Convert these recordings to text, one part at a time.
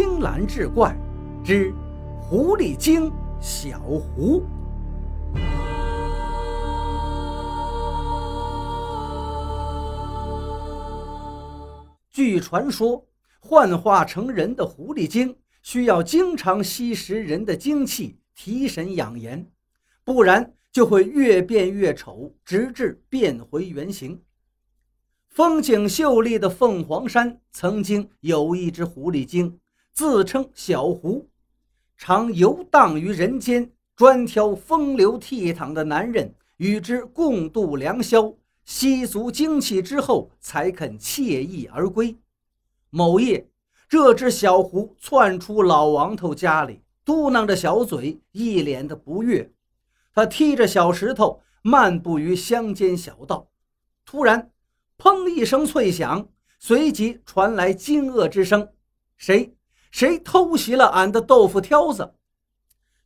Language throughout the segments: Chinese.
青蓝志怪之狐狸精小胡。据传说，幻化成人的狐狸精需要经常吸食人的精气，提神养颜，不然就会越变越丑，直至变回原形。风景秀丽的凤凰山曾经有一只狐狸精，自称小狐，常游荡于人间，专挑风流倜傥的男人与之共度良宵。吸足精气之后，才肯惬意而归。某夜，这只小狐窜出老王头家里，嘟囔着小嘴，一脸的不悦。他踢着小石头，漫步于乡间小道。突然，砰一声脆响，随即传来惊愕之声：“谁？谁偷袭了俺的豆腐挑子？”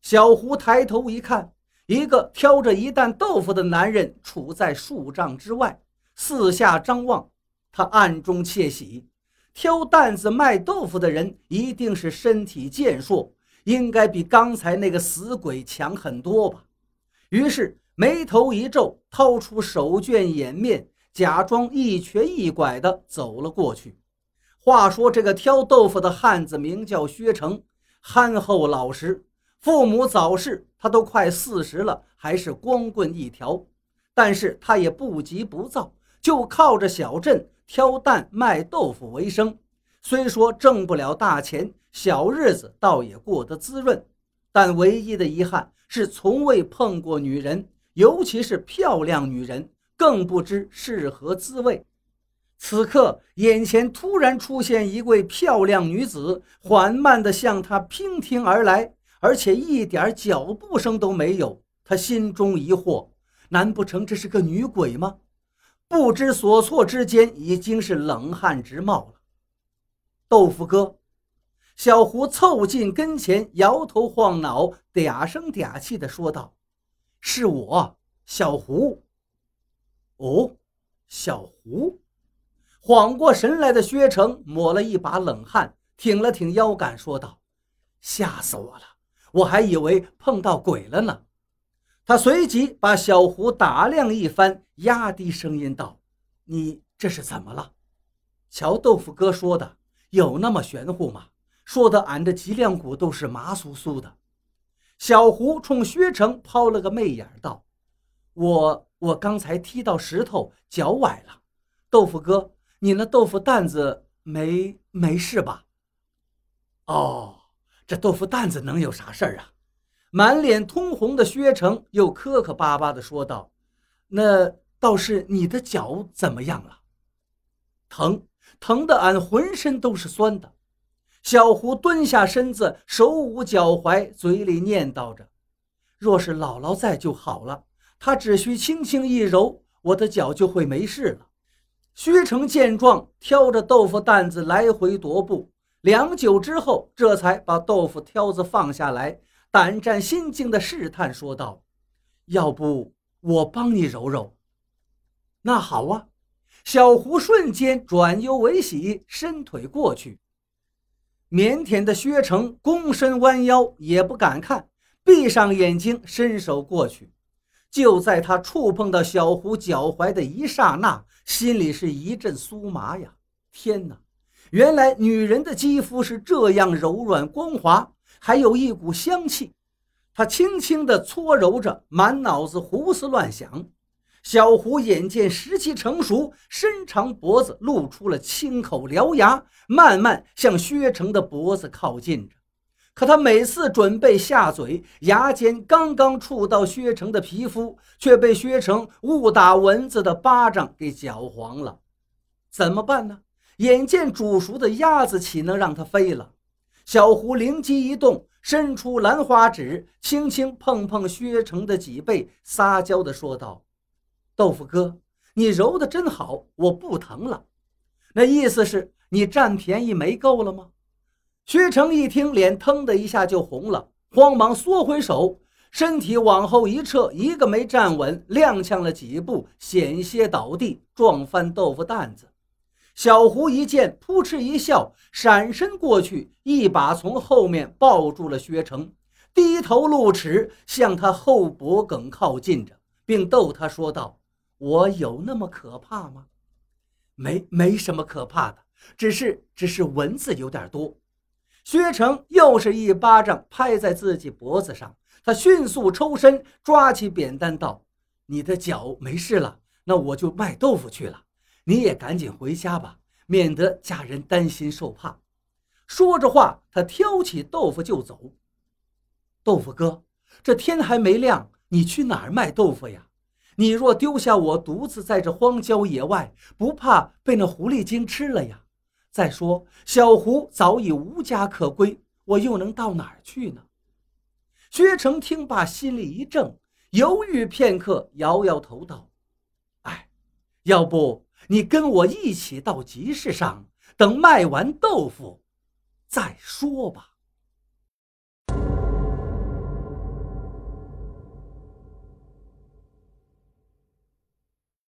小胡抬头一看。一个挑着一担豆腐的男人处在数丈之外，四下张望。他暗中窃喜，挑担子卖豆腐的人一定是身体健硕，应该比刚才那个死鬼强很多吧。于是眉头一皱，掏出手绢掩面，假装一瘸一拐地走了过去。话说这个挑豆腐的汉子名叫薛成，憨厚老实。父母早逝，他都快四十了，还是光棍一条。但是他也不急不躁，就靠着小镇挑担卖豆腐为生。虽说挣不了大钱，小日子倒也过得滋润。但唯一的遗憾是，从未碰过女人，尤其是漂亮女人，更不知是何滋味。此刻，眼前突然出现一位漂亮女子，缓慢地向他娉婷而来。而且一点脚步声都没有，他心中疑惑：难不成这是个女鬼吗？不知所措之间，已经是冷汗直冒了。豆腐哥，小胡凑近跟前，摇头晃脑，嗲声嗲气地说道：“是我，小胡。”哦，小胡。缓过神来的薛成抹了一把冷汗，挺了挺腰杆，说道：“吓死我了。”我还以为碰到鬼了呢。他随即把小胡打量一番，压低声音道：“你这是怎么了？”瞧豆腐哥说的，有那么玄乎吗？说的俺这脊梁骨都是麻酥酥的。小胡冲薛成抛了个媚眼，道：“我我刚才踢到石头，脚崴了。豆腐哥，你那豆腐担子没没事吧？”哦。这豆腐担子能有啥事儿啊？满脸通红的薛成又磕磕巴巴地说道：“那倒是你的脚怎么样了？疼，疼得俺浑身都是酸的。”小胡蹲下身子，手捂脚踝，嘴里念叨着：“若是姥姥在就好了，她只需轻轻一揉，我的脚就会没事了。”薛成见状，挑着豆腐担子来回踱步。良久之后，这才把豆腐挑子放下来，胆战心惊地试探说道：“要不我帮你揉揉？”那好啊！小胡瞬间转忧为喜，伸腿过去。腼腆的薛成躬身弯腰，也不敢看，闭上眼睛，伸手过去。就在他触碰到小胡脚踝的一刹那，心里是一阵酥麻呀！天哪！原来女人的肌肤是这样柔软光滑，还有一股香气。他轻轻地搓揉着，满脑子胡思乱想。小胡眼见时机成熟，伸长脖子露出了青口獠牙，慢慢向薛成的脖子靠近着。可他每次准备下嘴，牙尖刚刚触到薛成的皮肤，却被薛成误打蚊子的巴掌给搅黄了。怎么办呢？眼见煮熟的鸭子岂能让它飞了？小胡灵机一动，伸出兰花指，轻轻碰碰薛成的脊背，撒娇地说道：“豆腐哥，你揉的真好，我不疼了。那意思是你占便宜没够了吗？”薛成一听，脸腾的一下就红了，慌忙缩回手，身体往后一撤，一个没站稳，踉跄了几步，险些倒地，撞翻豆腐担子。小胡一见，扑哧一笑，闪身过去，一把从后面抱住了薛成，低头露齿，向他后脖梗靠近着，并逗他说道：“我有那么可怕吗？没，没什么可怕的，只是，只是蚊子有点多。”薛成又是一巴掌拍在自己脖子上，他迅速抽身，抓起扁担道：“你的脚没事了，那我就卖豆腐去了。你也赶紧回家吧，免得家人担心受怕。”说着话，他挑起豆腐就走。豆腐哥，这天还没亮，你去哪儿卖豆腐呀？你若丢下我独自在这荒郊野外，不怕被那狐狸精吃了呀？再说，小胡早已无家可归，我又能到哪儿去呢？薛成听罢，心里一怔，犹豫片刻，摇摇头道：“哎，要不你跟我一起到集市上，等卖完豆腐再说吧。”